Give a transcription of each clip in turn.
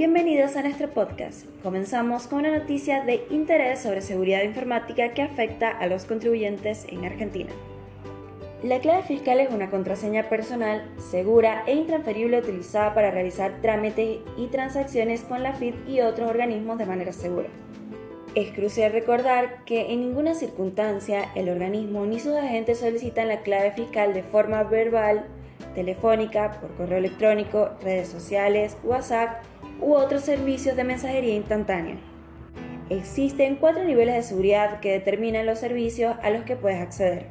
Bienvenidos a nuestro podcast. Comenzamos con una noticia de interés sobre seguridad informática que afecta a los contribuyentes en Argentina. La clave fiscal es una contraseña personal, segura e intransferible utilizada para realizar trámites y transacciones con la FID y otros organismos de manera segura. Es crucial recordar que en ninguna circunstancia el organismo ni sus agentes solicitan la clave fiscal de forma verbal, telefónica, por correo electrónico, redes sociales, WhatsApp u otros servicios de mensajería instantánea. Existen cuatro niveles de seguridad que determinan los servicios a los que puedes acceder.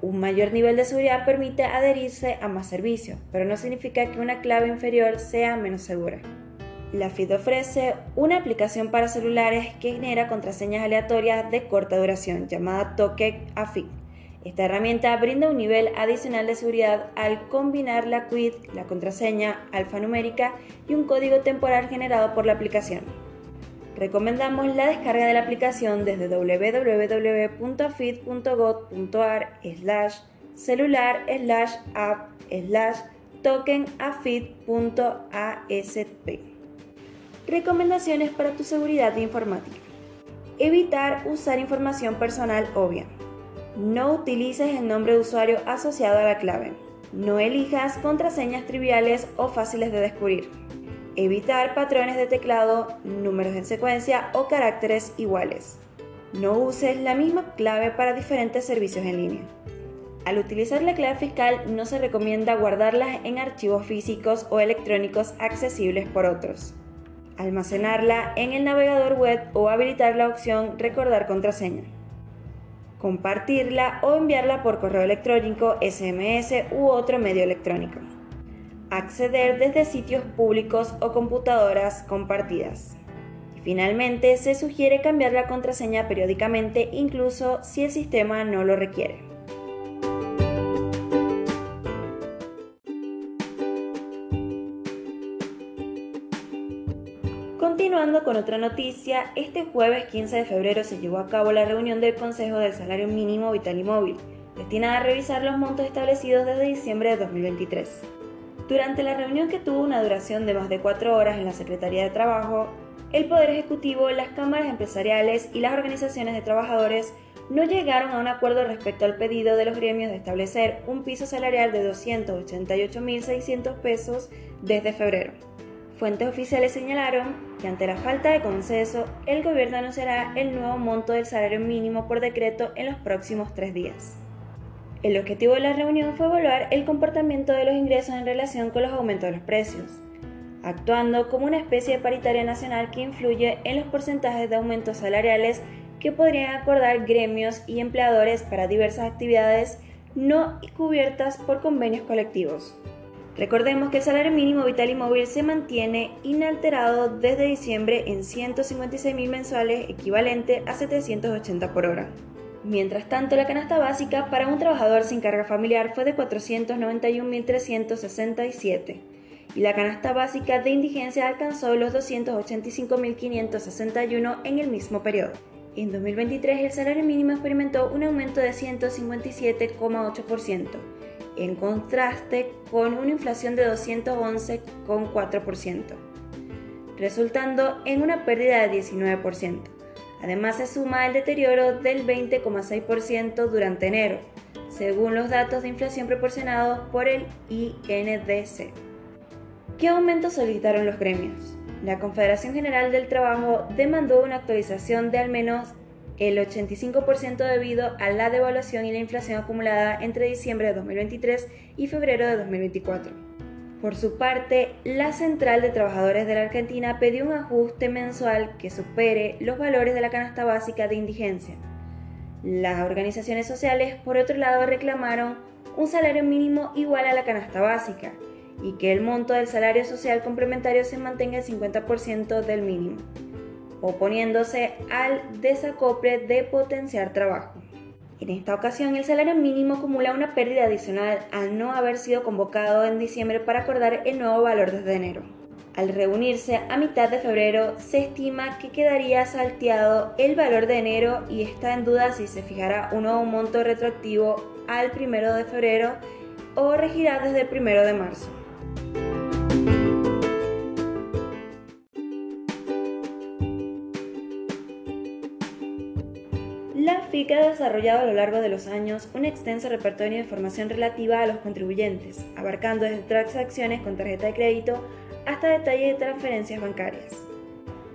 Un mayor nivel de seguridad permite adherirse a más servicios, pero no significa que una clave inferior sea menos segura. La FID ofrece una aplicación para celulares que genera contraseñas aleatorias de corta duración llamada Token AFID esta herramienta brinda un nivel adicional de seguridad al combinar la quid, la contraseña alfanumérica y un código temporal generado por la aplicación. Recomendamos la descarga de la aplicación desde www.afid.gov.ar slash celular slash app slash tokenafid.asp. Recomendaciones para tu seguridad informática. Evitar usar información personal obvia. No utilices el nombre de usuario asociado a la clave. No elijas contraseñas triviales o fáciles de descubrir. Evitar patrones de teclado, números en secuencia o caracteres iguales. No uses la misma clave para diferentes servicios en línea. Al utilizar la clave fiscal no se recomienda guardarla en archivos físicos o electrónicos accesibles por otros. Almacenarla en el navegador web o habilitar la opción Recordar contraseña compartirla o enviarla por correo electrónico, SMS u otro medio electrónico. Acceder desde sitios públicos o computadoras compartidas. Finalmente, se sugiere cambiar la contraseña periódicamente incluso si el sistema no lo requiere. Continuando con otra noticia, este jueves 15 de febrero se llevó a cabo la reunión del Consejo del Salario Mínimo Vital y Móvil, destinada a revisar los montos establecidos desde diciembre de 2023. Durante la reunión que tuvo una duración de más de cuatro horas en la Secretaría de Trabajo, el Poder Ejecutivo, las cámaras empresariales y las organizaciones de trabajadores no llegaron a un acuerdo respecto al pedido de los gremios de establecer un piso salarial de 288.600 pesos desde febrero. Fuentes oficiales señalaron que ante la falta de consenso, el gobierno anunciará el nuevo monto del salario mínimo por decreto en los próximos tres días. El objetivo de la reunión fue evaluar el comportamiento de los ingresos en relación con los aumentos de los precios, actuando como una especie de paritaria nacional que influye en los porcentajes de aumentos salariales que podrían acordar gremios y empleadores para diversas actividades no cubiertas por convenios colectivos. Recordemos que el salario mínimo vital y móvil se mantiene inalterado desde diciembre en 156 mil mensuales, equivalente a 780 por hora. Mientras tanto, la canasta básica para un trabajador sin carga familiar fue de 491.367 y la canasta básica de indigencia alcanzó los 285.561 en el mismo periodo. En 2023 el salario mínimo experimentó un aumento de 157,8% en contraste con una inflación de 211,4%, resultando en una pérdida de 19%. Además se suma el deterioro del 20,6% durante enero, según los datos de inflación proporcionados por el INDC. ¿Qué aumento solicitaron los gremios? La Confederación General del Trabajo demandó una actualización de al menos el 85% debido a la devaluación y la inflación acumulada entre diciembre de 2023 y febrero de 2024. Por su parte, la Central de Trabajadores de la Argentina pidió un ajuste mensual que supere los valores de la canasta básica de indigencia. Las organizaciones sociales, por otro lado, reclamaron un salario mínimo igual a la canasta básica y que el monto del salario social complementario se mantenga el 50% del mínimo oponiéndose al desacople de potenciar trabajo. En esta ocasión, el salario mínimo acumula una pérdida adicional al no haber sido convocado en diciembre para acordar el nuevo valor desde enero. Al reunirse a mitad de febrero, se estima que quedaría salteado el valor de enero y está en duda si se fijará un nuevo monto retroactivo al 1 de febrero o regirá desde el 1 de marzo. FIC ha desarrollado a lo largo de los años un extenso repertorio de información relativa a los contribuyentes, abarcando desde transacciones con tarjeta de crédito hasta detalles de transferencias bancarias.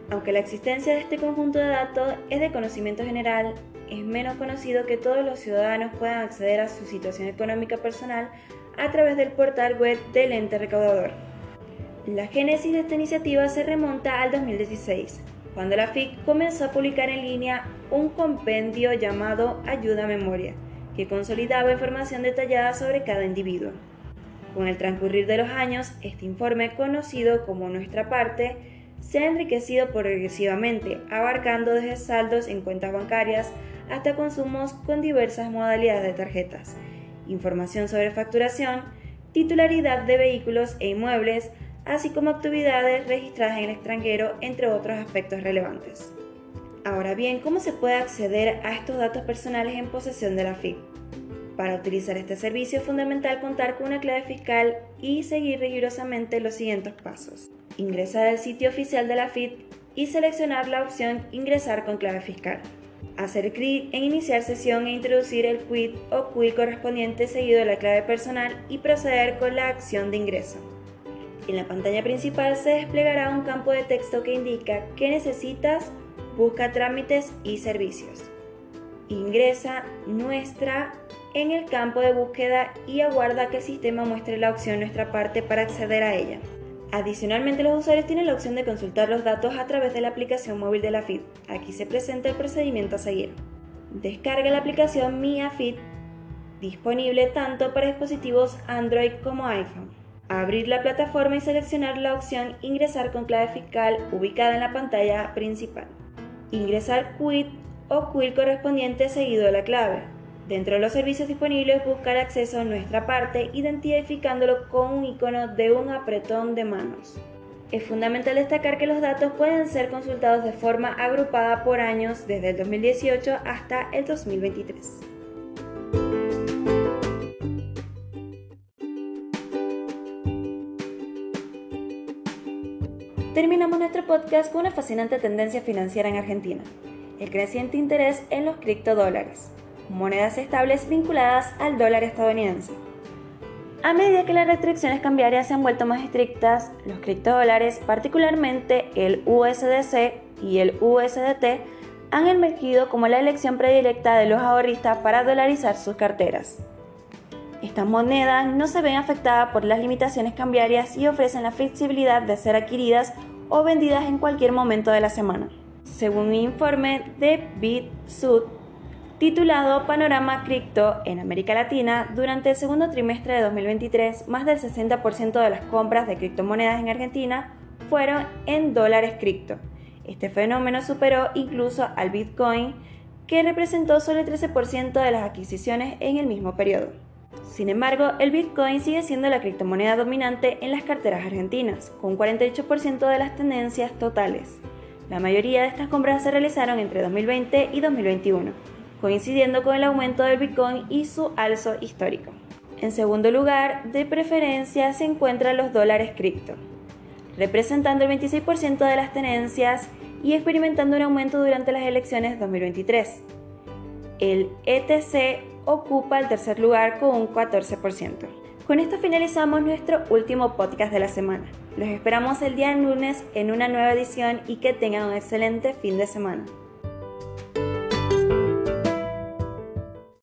Aunque la existencia de este conjunto de datos es de conocimiento general, es menos conocido que todos los ciudadanos puedan acceder a su situación económica personal a través del portal web del ente recaudador. La génesis de esta iniciativa se remonta al 2016, cuando la FIC comenzó a publicar en línea un compendio llamado Ayuda a Memoria, que consolidaba información detallada sobre cada individuo. Con el transcurrir de los años, este informe, conocido como Nuestra Parte, se ha enriquecido progresivamente, abarcando desde saldos en cuentas bancarias hasta consumos con diversas modalidades de tarjetas, información sobre facturación, titularidad de vehículos e inmuebles, así como actividades registradas en el extranjero, entre otros aspectos relevantes. Ahora bien, ¿cómo se puede acceder a estos datos personales en posesión de la FIP? Para utilizar este servicio es fundamental contar con una clave fiscal y seguir rigurosamente los siguientes pasos. Ingresar al sitio oficial de la FIP y seleccionar la opción Ingresar con clave fiscal. Hacer clic en Iniciar sesión e introducir el quit o quit correspondiente seguido de la clave personal y proceder con la acción de ingreso. En la pantalla principal se desplegará un campo de texto que indica qué necesitas, busca trámites y servicios. Ingresa nuestra en el campo de búsqueda y aguarda que el sistema muestre la opción nuestra parte para acceder a ella. Adicionalmente, los usuarios tienen la opción de consultar los datos a través de la aplicación móvil de la FIT. Aquí se presenta el procedimiento a seguir. Descarga la aplicación Mi AFIT, disponible tanto para dispositivos Android como iPhone abrir la plataforma y seleccionar la opción Ingresar con clave fiscal ubicada en la pantalla principal. Ingresar quit o quit correspondiente seguido de la clave. Dentro de los servicios disponibles, buscar acceso a nuestra parte identificándolo con un icono de un apretón de manos. Es fundamental destacar que los datos pueden ser consultados de forma agrupada por años desde el 2018 hasta el 2023. Terminamos nuestro podcast con una fascinante tendencia financiera en Argentina, el creciente interés en los criptodólares, monedas estables vinculadas al dólar estadounidense. A medida que las restricciones cambiarias se han vuelto más estrictas, los criptodólares, particularmente el USDC y el USDT, han emergido como la elección predilecta de los ahorristas para dolarizar sus carteras. Estas monedas no se ven afectadas por las limitaciones cambiarias y ofrecen la flexibilidad de ser adquiridas o vendidas en cualquier momento de la semana. Según un informe de BitSud titulado Panorama Cripto en América Latina, durante el segundo trimestre de 2023, más del 60% de las compras de criptomonedas en Argentina fueron en dólares cripto. Este fenómeno superó incluso al Bitcoin, que representó solo el 13% de las adquisiciones en el mismo periodo. Sin embargo, el Bitcoin sigue siendo la criptomoneda dominante en las carteras argentinas, con 48% de las tendencias totales. La mayoría de estas compras se realizaron entre 2020 y 2021, coincidiendo con el aumento del Bitcoin y su alzo histórico. En segundo lugar, de preferencia se encuentran los dólares cripto, representando el 26% de las tenencias y experimentando un aumento durante las elecciones 2023. El ETC ocupa el tercer lugar con un 14%. Con esto finalizamos nuestro último podcast de la semana. Los esperamos el día lunes en una nueva edición y que tengan un excelente fin de semana.